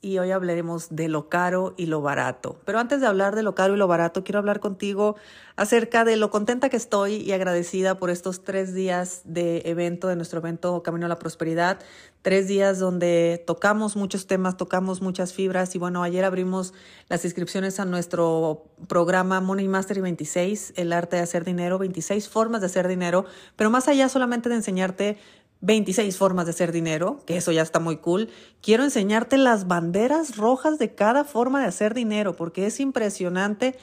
y hoy hablaremos de lo caro y lo barato. Pero antes de hablar de lo caro y lo barato, quiero hablar contigo acerca de lo contenta que estoy y agradecida por estos tres días de evento, de nuestro evento Camino a la Prosperidad. Tres días donde tocamos muchos temas, tocamos muchas fibras y bueno, ayer abrimos las inscripciones a nuestro programa Money Mastery 26, el arte de hacer dinero, 26 formas de hacer dinero, pero más allá solamente de enseñarte 26 formas de hacer dinero, que eso ya está muy cool. Quiero enseñarte las banderas rojas de cada forma de hacer dinero, porque es impresionante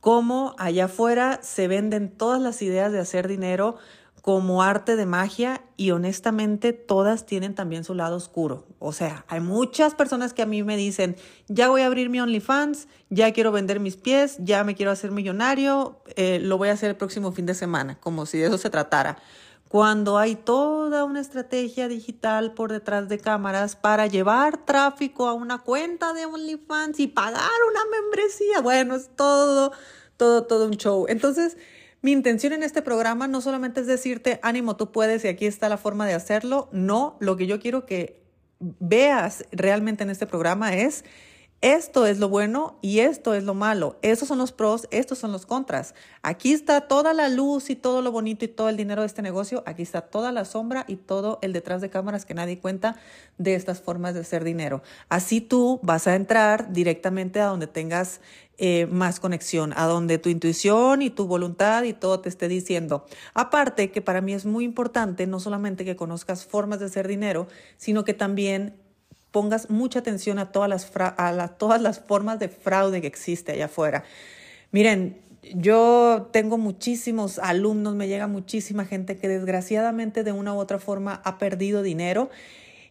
cómo allá afuera se venden todas las ideas de hacer dinero como arte de magia y honestamente todas tienen también su lado oscuro. O sea, hay muchas personas que a mí me dicen, ya voy a abrir mi OnlyFans, ya quiero vender mis pies, ya me quiero hacer millonario, eh, lo voy a hacer el próximo fin de semana, como si de eso se tratara cuando hay toda una estrategia digital por detrás de cámaras para llevar tráfico a una cuenta de OnlyFans y pagar una membresía. Bueno, es todo, todo, todo un show. Entonces, mi intención en este programa no solamente es decirte, ánimo, tú puedes y aquí está la forma de hacerlo. No, lo que yo quiero que veas realmente en este programa es esto es lo bueno y esto es lo malo. Esos son los pros, estos son los contras. Aquí está toda la luz y todo lo bonito y todo el dinero de este negocio. Aquí está toda la sombra y todo el detrás de cámaras que nadie cuenta de estas formas de hacer dinero. Así tú vas a entrar directamente a donde tengas eh, más conexión, a donde tu intuición y tu voluntad y todo te esté diciendo. Aparte que para mí es muy importante no solamente que conozcas formas de hacer dinero, sino que también pongas mucha atención a todas las, a todas las formas de fraude que existe allá afuera. Miren, yo tengo muchísimos alumnos, me llega muchísima gente que desgraciadamente de una u otra forma ha perdido dinero.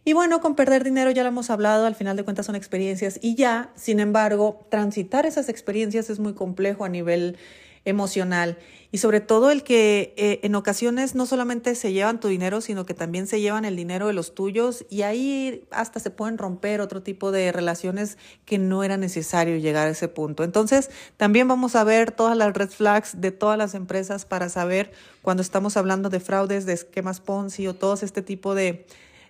Y bueno, con perder dinero ya lo hemos hablado, al final de cuentas son experiencias y ya, sin embargo, transitar esas experiencias es muy complejo a nivel emocional y sobre todo el que eh, en ocasiones no solamente se llevan tu dinero, sino que también se llevan el dinero de los tuyos y ahí hasta se pueden romper otro tipo de relaciones que no era necesario llegar a ese punto. Entonces, también vamos a ver todas las red flags de todas las empresas para saber cuando estamos hablando de fraudes, de esquemas Ponzi o todo este tipo de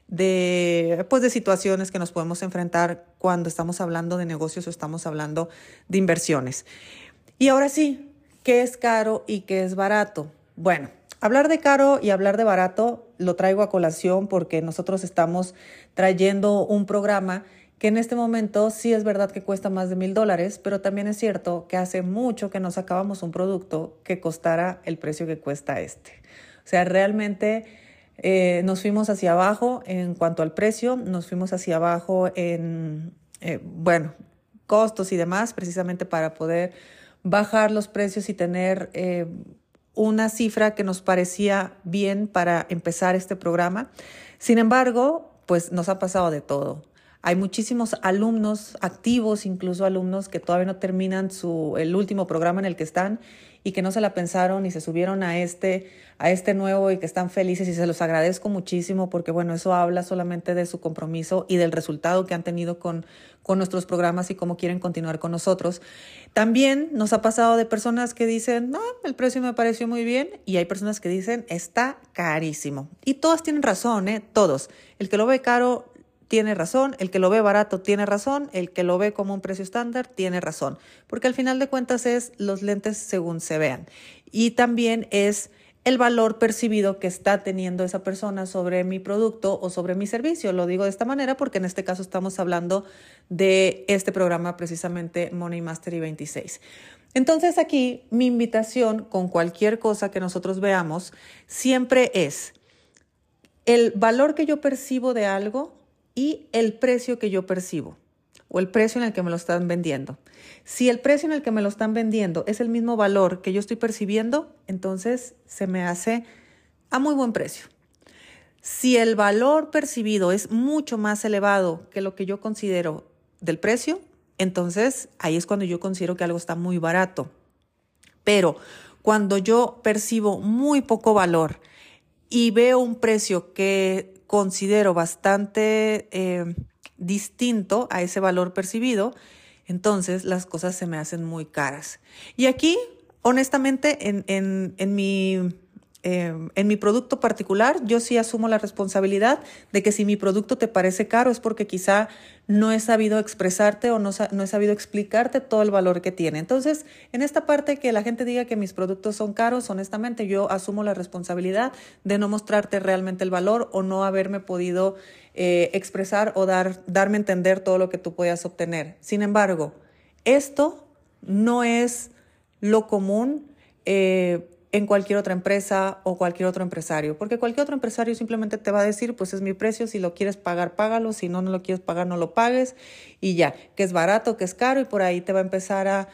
de, pues de situaciones que nos podemos enfrentar cuando estamos hablando de negocios o estamos hablando de inversiones. Y ahora sí, qué es caro y qué es barato. Bueno, hablar de caro y hablar de barato lo traigo a colación porque nosotros estamos trayendo un programa que en este momento sí es verdad que cuesta más de mil dólares, pero también es cierto que hace mucho que nos acabamos un producto que costara el precio que cuesta este. O sea, realmente eh, nos fuimos hacia abajo en cuanto al precio, nos fuimos hacia abajo en, eh, bueno, costos y demás, precisamente para poder bajar los precios y tener eh, una cifra que nos parecía bien para empezar este programa. Sin embargo, pues nos ha pasado de todo. Hay muchísimos alumnos activos, incluso alumnos que todavía no terminan su, el último programa en el que están y que no se la pensaron y se subieron a este, a este nuevo y que están felices y se los agradezco muchísimo porque bueno, eso habla solamente de su compromiso y del resultado que han tenido con, con nuestros programas y cómo quieren continuar con nosotros. También nos ha pasado de personas que dicen, no, el precio me pareció muy bien y hay personas que dicen, está carísimo. Y todos tienen razón, ¿eh? Todos. El que lo ve caro tiene razón, el que lo ve barato tiene razón, el que lo ve como un precio estándar tiene razón, porque al final de cuentas es los lentes según se vean. Y también es el valor percibido que está teniendo esa persona sobre mi producto o sobre mi servicio. Lo digo de esta manera porque en este caso estamos hablando de este programa precisamente Money Mastery 26. Entonces aquí mi invitación con cualquier cosa que nosotros veamos siempre es el valor que yo percibo de algo y el precio que yo percibo o el precio en el que me lo están vendiendo. Si el precio en el que me lo están vendiendo es el mismo valor que yo estoy percibiendo, entonces se me hace a muy buen precio. Si el valor percibido es mucho más elevado que lo que yo considero del precio, entonces ahí es cuando yo considero que algo está muy barato. Pero cuando yo percibo muy poco valor y veo un precio que considero bastante, eh, distinto a ese valor percibido, entonces las cosas se me hacen muy caras. Y aquí, honestamente, en, en, en mi Em, en mi producto particular, yo sí asumo la responsabilidad de que si mi producto te parece caro es porque quizá no he sabido expresarte o no, no, he sabido explicarte todo el valor que tiene. Entonces, en esta parte que la gente diga que mis productos son caros, honestamente yo asumo la responsabilidad de no mostrarte realmente el valor o no haberme podido eh, expresar o dar, darme a entender todo lo que tú puedas obtener. Sin embargo, esto no es lo común. Eh, en cualquier otra empresa o cualquier otro empresario, porque cualquier otro empresario simplemente te va a decir, pues es mi precio, si lo quieres pagar, págalo, si no, no lo quieres pagar, no lo pagues y ya, que es barato, que es caro y por ahí te va a empezar a,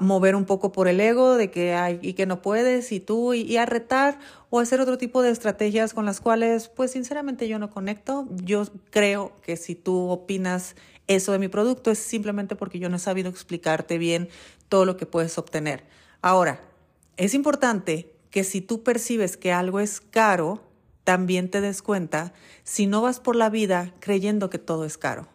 mover un poco por el ego de que hay y que no puedes y tú y, a retar o hacer otro tipo de estrategias con las cuales, pues sinceramente yo no conecto. Yo creo que si tú opinas eso de mi producto es simplemente porque yo no he sabido explicarte bien todo lo que puedes obtener. Ahora, es importante que si tú percibes que algo es caro, también te des cuenta si no vas por la vida creyendo que todo es caro.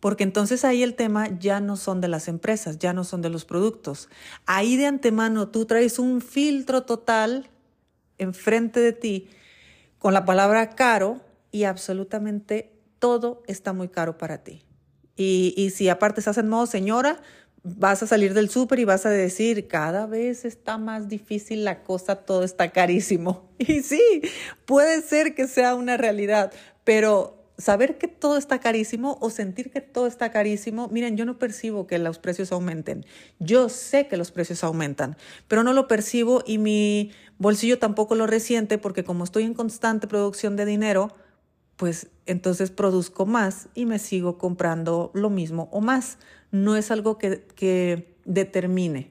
Porque entonces ahí el tema ya no son de las empresas, ya no son de los productos. Ahí de antemano tú traes un filtro total enfrente de ti con la palabra caro y absolutamente todo está muy caro para ti. Y, si aparte estás en modo señora, vas a salir del súper y vas a decir, cada vez está más difícil la cosa, todo está carísimo. Y sí, puede ser que sea una realidad, pero saber que todo está carísimo o sentir que todo está carísimo, miren, yo no percibo que los precios aumenten. Yo sé que los precios aumentan, pero no lo percibo y mi bolsillo tampoco lo resiente porque como estoy en constante producción de dinero, pues entonces produzco más y me sigo comprando lo mismo o más. No es algo que, que determine.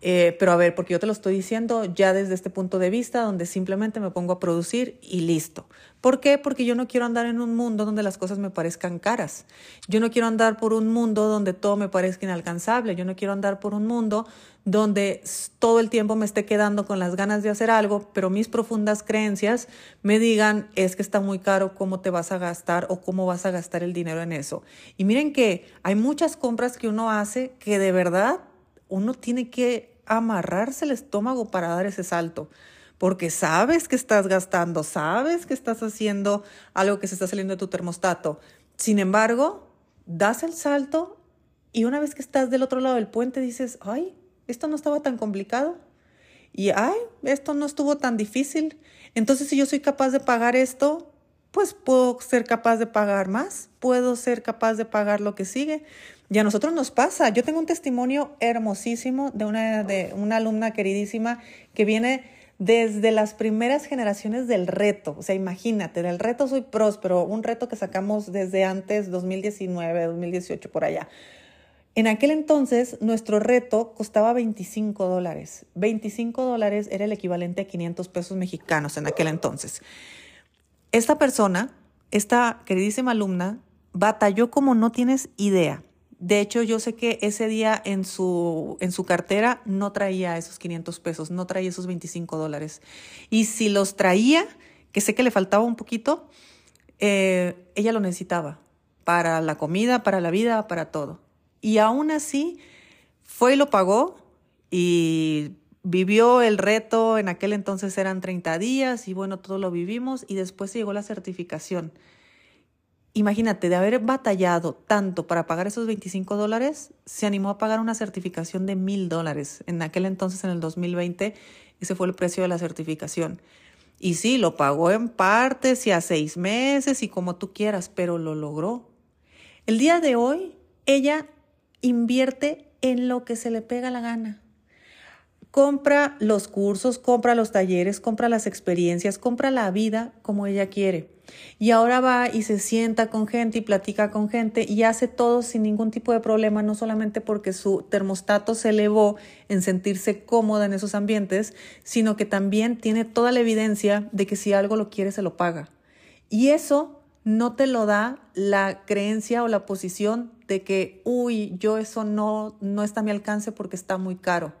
Eh, pero a ver, porque yo te lo estoy diciendo ya desde este punto de vista, donde simplemente me pongo a producir y listo. ¿Por qué? Porque yo no quiero andar en un mundo donde las cosas me parezcan caras. Yo no quiero andar por un mundo donde todo me parezca inalcanzable. Yo no quiero andar por un mundo donde todo el tiempo me esté quedando con las ganas de hacer algo, pero mis profundas creencias me digan, es que está muy caro, ¿cómo te vas a gastar o cómo vas a gastar el dinero en eso? Y miren que hay muchas compras que uno hace que de verdad uno tiene que amarrarse el estómago para dar ese salto, porque sabes que estás gastando, sabes que estás haciendo algo que se está saliendo de tu termostato. Sin embargo, das el salto y una vez que estás del otro lado del puente dices, ay, esto no estaba tan complicado. Y, ay, esto no estuvo tan difícil. Entonces, si yo soy capaz de pagar esto, pues puedo ser capaz de pagar más, puedo ser capaz de pagar lo que sigue. Y a nosotros nos pasa. Yo tengo un testimonio hermosísimo de una, de una alumna queridísima que viene desde las primeras generaciones del reto. O sea, imagínate, del reto soy próspero, un reto que sacamos desde antes, 2019, 2018, por allá. En aquel entonces, nuestro reto costaba 25 dólares. 25 dólares era el equivalente a 500 pesos mexicanos en aquel entonces. Esta persona, esta queridísima alumna, batalló como no tienes idea. De hecho, yo sé que ese día en su, en su cartera no traía esos 500 pesos, no traía esos 25 dólares. Y si los traía, que sé que le faltaba un poquito, eh, ella lo necesitaba para la comida, para la vida, para todo. Y aún así, fue y lo pagó y vivió el reto, en aquel entonces eran 30 días y bueno, todo lo vivimos y después llegó la certificación. Imagínate, de haber batallado tanto para pagar esos 25 dólares, se animó a pagar una certificación de mil dólares. En aquel entonces, en el 2020, ese fue el precio de la certificación. Y sí, lo pagó en partes y a seis meses y como tú quieras, pero lo logró. El día de hoy, ella invierte en lo que se le pega la gana. Compra los cursos, compra los talleres, compra las experiencias, compra la vida como ella quiere. Y ahora va y se sienta con gente y platica con gente y hace todo sin ningún tipo de problema, no solamente porque su termostato se elevó en sentirse cómoda en esos ambientes, sino que también tiene toda la evidencia de que si algo lo quiere, se lo paga. Y eso no te lo da la creencia o la posición de que, uy, yo eso no, no está a mi alcance porque está muy caro.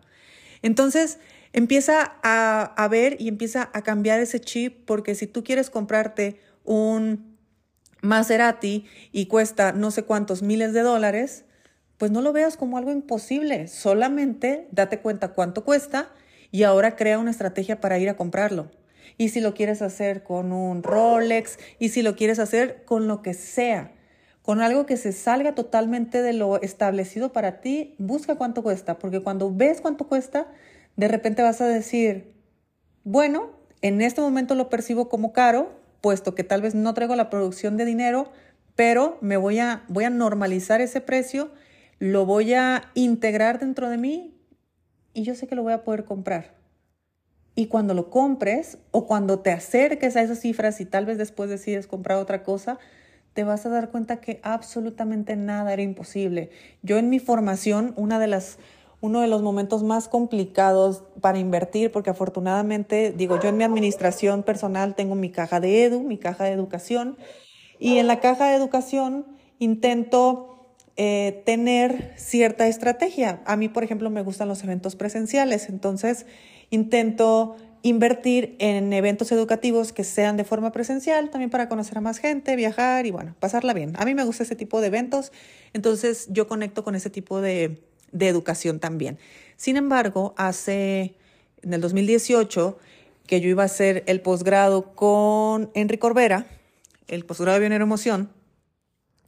Entonces, empieza a, a ver y empieza a cambiar ese chip porque si tú quieres comprarte un Maserati y cuesta no sé cuántos miles de dólares, pues no lo veas como algo imposible, solamente date cuenta cuánto cuesta y ahora crea una estrategia para ir a comprarlo. Y si lo quieres hacer con un Rolex, y si lo quieres hacer con lo que sea, con algo que se salga totalmente de lo establecido para ti, busca cuánto cuesta, porque cuando ves cuánto cuesta, de repente vas a decir, bueno, en este momento lo percibo como caro, puesto que tal vez no traigo la producción de dinero, pero me voy a, voy a normalizar ese precio, lo voy a integrar dentro de mí y yo sé que lo voy a poder comprar. Y cuando lo compres o cuando te acerques a esas cifras y tal vez después decides comprar otra cosa, te vas a dar cuenta que absolutamente nada era imposible. Yo en mi formación, una de las, uno de los momentos más complicados para invertir, porque afortunadamente, digo, yo en mi administración personal tengo mi caja de edu, mi caja de educación, y en la caja de educación intento eh, tener cierta estrategia. A mí, por ejemplo, me gustan los eventos presenciales, entonces intento invertir en eventos educativos que sean de forma presencial, también para conocer a más gente, viajar y bueno, pasarla bien. A mí me gusta ese tipo de eventos, entonces yo conecto con ese tipo de, de educación también. Sin embargo, hace, en el 2018, que yo iba a hacer el posgrado con Enrique Corbera, el posgrado de Emoción,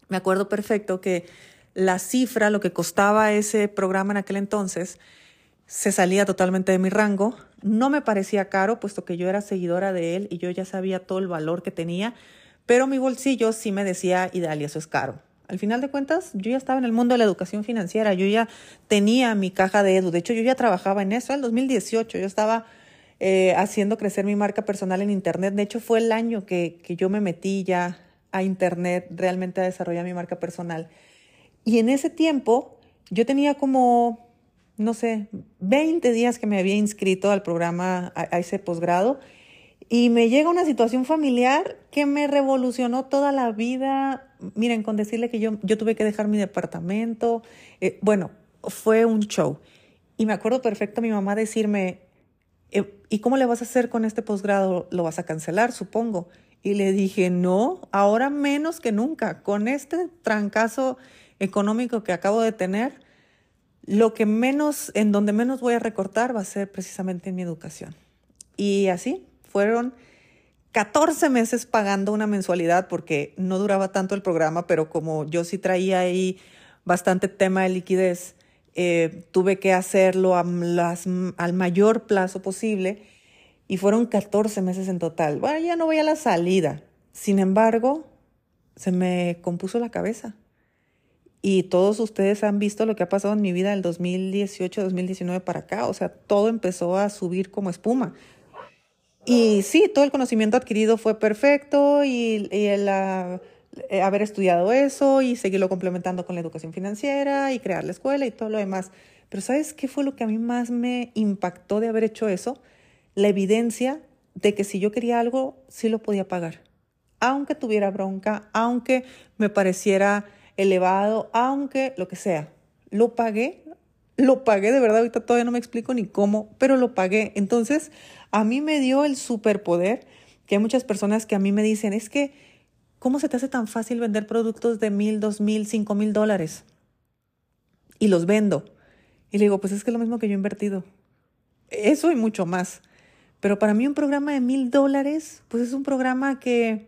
me acuerdo perfecto que la cifra, lo que costaba ese programa en aquel entonces, se salía totalmente de mi rango. No me parecía caro, puesto que yo era seguidora de él y yo ya sabía todo el valor que tenía, pero mi bolsillo sí me decía, Idalia, eso es caro. Al final de cuentas, yo ya estaba en el mundo de la educación financiera, yo ya tenía mi caja de Edu, de hecho yo ya trabajaba en eso, en el 2018 yo estaba eh, haciendo crecer mi marca personal en Internet, de hecho fue el año que, que yo me metí ya a Internet realmente a desarrollar mi marca personal. Y en ese tiempo yo tenía como no sé, 20 días que me había inscrito al programa, a, ese posgrado, y me llega una situación familiar que me revolucionó toda la vida. Miren, con decirle que yo, yo tuve que dejar mi departamento, eh, bueno, fue un show. Y me acuerdo perfecto a mi mamá decirme, eh, ¿y cómo le vas a hacer con este posgrado? ¿Lo vas a cancelar, supongo? Y le dije, no, ahora menos que nunca. Con este trancazo económico que acabo de tener, lo que menos, en donde menos voy a recortar va a ser precisamente en mi educación. Y así fueron 14 meses pagando una mensualidad porque no duraba tanto el programa, pero como yo sí traía ahí bastante tema de liquidez, eh, tuve que hacerlo al mayor plazo posible y fueron 14 meses en total. Bueno, ya no voy a la salida. Sin embargo, se me compuso la cabeza y todos ustedes han visto lo que ha pasado en mi vida del 2018, 2019 para acá. O sea, todo empezó a subir como espuma. Y sí, todo el conocimiento adquirido fue perfecto y, el ah, eh, haber estudiado eso y seguirlo complementando con la educación financiera y crear la escuela y todo lo demás. Pero ¿sabes qué fue lo que a mí más me impactó de haber hecho eso? La evidencia de que si yo quería algo, sí lo podía pagar. Aunque tuviera bronca, aunque me pareciera elevado, aunque lo que sea. Lo pagué, lo pagué, de verdad, ahorita todavía no me explico ni cómo, pero lo pagué. Entonces, a mí me dio el superpoder que hay muchas personas que a mí me dicen, es que, ¿cómo se te hace tan fácil vender productos de mil, dos mil, cinco mil dólares? Y los vendo. Y le digo, pues es que es lo mismo que yo he invertido. Eso y mucho más. Pero para mí un programa de mil dólares, pues es un programa que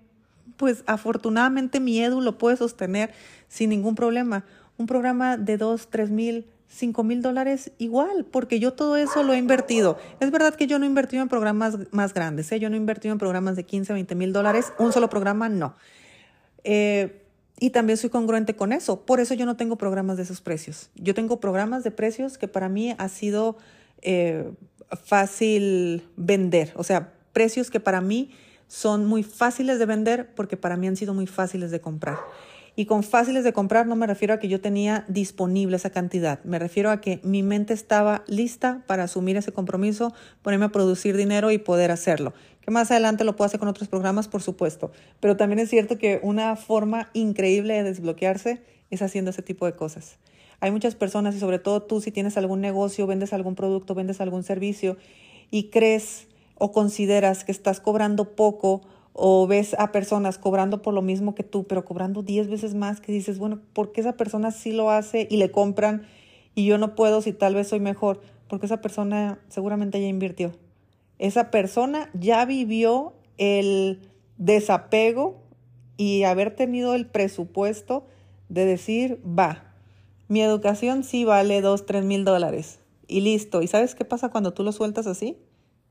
pues afortunadamente mi Edu lo puede sostener sin ningún problema. Un programa de dos, tres mil, cinco mil dólares igual, porque yo todo eso lo he invertido. Es verdad que yo no he invertido en programas más grandes, ¿eh? yo no he invertido en programas de 15, 20 mil dólares, un solo programa no. Eh, y también soy congruente con eso, por eso yo no tengo programas de esos precios. Yo tengo programas de precios que para mí ha sido eh, fácil vender, o sea, precios que para mí son muy fáciles de vender porque para mí han sido muy fáciles de comprar. Y con fáciles de comprar no me refiero a que yo tenía disponible esa cantidad, me refiero a que mi mente estaba lista para asumir ese compromiso, ponerme a producir dinero y poder hacerlo. Que más adelante lo puedo hacer con otros programas, por supuesto. Pero también es cierto que una forma increíble de desbloquearse es haciendo ese tipo de cosas. Hay muchas personas y sobre todo tú si tienes algún negocio, vendes algún producto, vendes algún servicio y crees o consideras que estás cobrando poco o ves a personas cobrando por lo mismo que tú, pero cobrando 10 veces más, que dices, bueno, ¿por qué esa persona sí lo hace y le compran y yo no puedo si tal vez soy mejor? Porque esa persona seguramente ya invirtió. Esa persona ya vivió el desapego y haber tenido el presupuesto de decir, va, mi educación sí vale 2, 3 mil dólares y listo. ¿Y sabes qué pasa cuando tú lo sueltas así?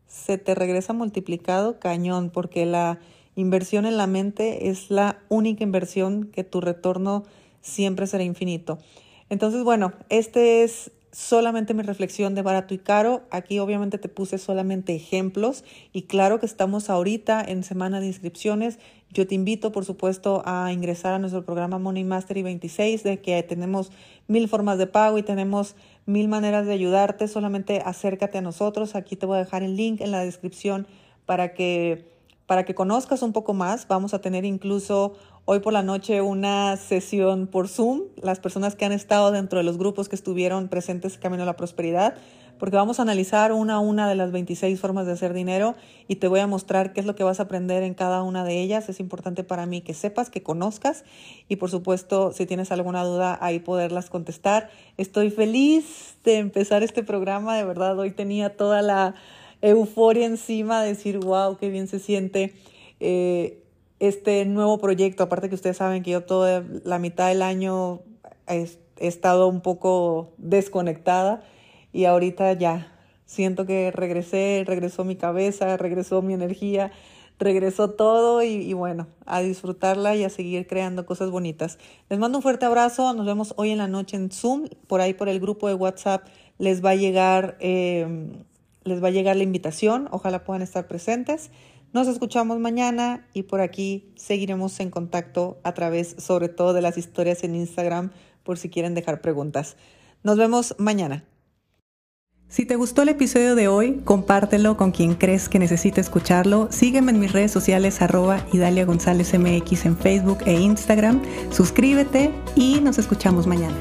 Se te regresa multiplicado cañón porque la inversión en la mente es la única inversión que tu retorno siempre será infinito. Entonces, bueno, este es solamente mi reflexión de barato y caro. Aquí obviamente te puse solamente ejemplos y claro que estamos ahorita en semana de inscripciones. Yo te invito, por supuesto, a ingresar a nuestro programa Money Mastery 26, de que tenemos mil formas de pago y tenemos mil maneras de ayudarte. Solamente acércate a nosotros. Aquí te voy a dejar el link en la descripción para que, para que conozcas un poco más. Vamos a tener incluso hoy por la noche una sesión por Zoom, las personas que han estado dentro de los grupos que estuvieron presentes Camino a la Prosperidad, porque vamos a analizar una a una de las 26 formas de hacer dinero y te voy a mostrar qué es lo que vas a aprender en cada una de ellas. Es importante para mí que sepas, que conozcas y por supuesto si tienes alguna duda ahí poderlas contestar. Estoy feliz de empezar este programa, de verdad hoy tenía toda la euforia encima de decir, wow, qué bien se siente. Eh, este nuevo proyecto, aparte que ustedes saben que yo toda la mitad del año he, estado un poco desconectada y ahorita ya siento que regresé, regresó mi cabeza, regresó mi energía, regresó todo y, y, bueno, a disfrutarla y a seguir creando cosas bonitas. Les mando un fuerte abrazo, nos vemos hoy en la noche en Zoom, por ahí por el grupo de WhatsApp les va a llegar, eh, les va a llegar la invitación, ojalá puedan estar presentes. Nos escuchamos mañana y por aquí seguiremos en contacto a través sobre todo de las historias en Instagram por si quieren dejar preguntas. Nos vemos mañana. Si te gustó el episodio de hoy, compártelo con quien crees que necesite escucharlo. Sígueme en mis redes sociales arroba Idalia González MX en Facebook e Instagram. Suscríbete y nos escuchamos mañana.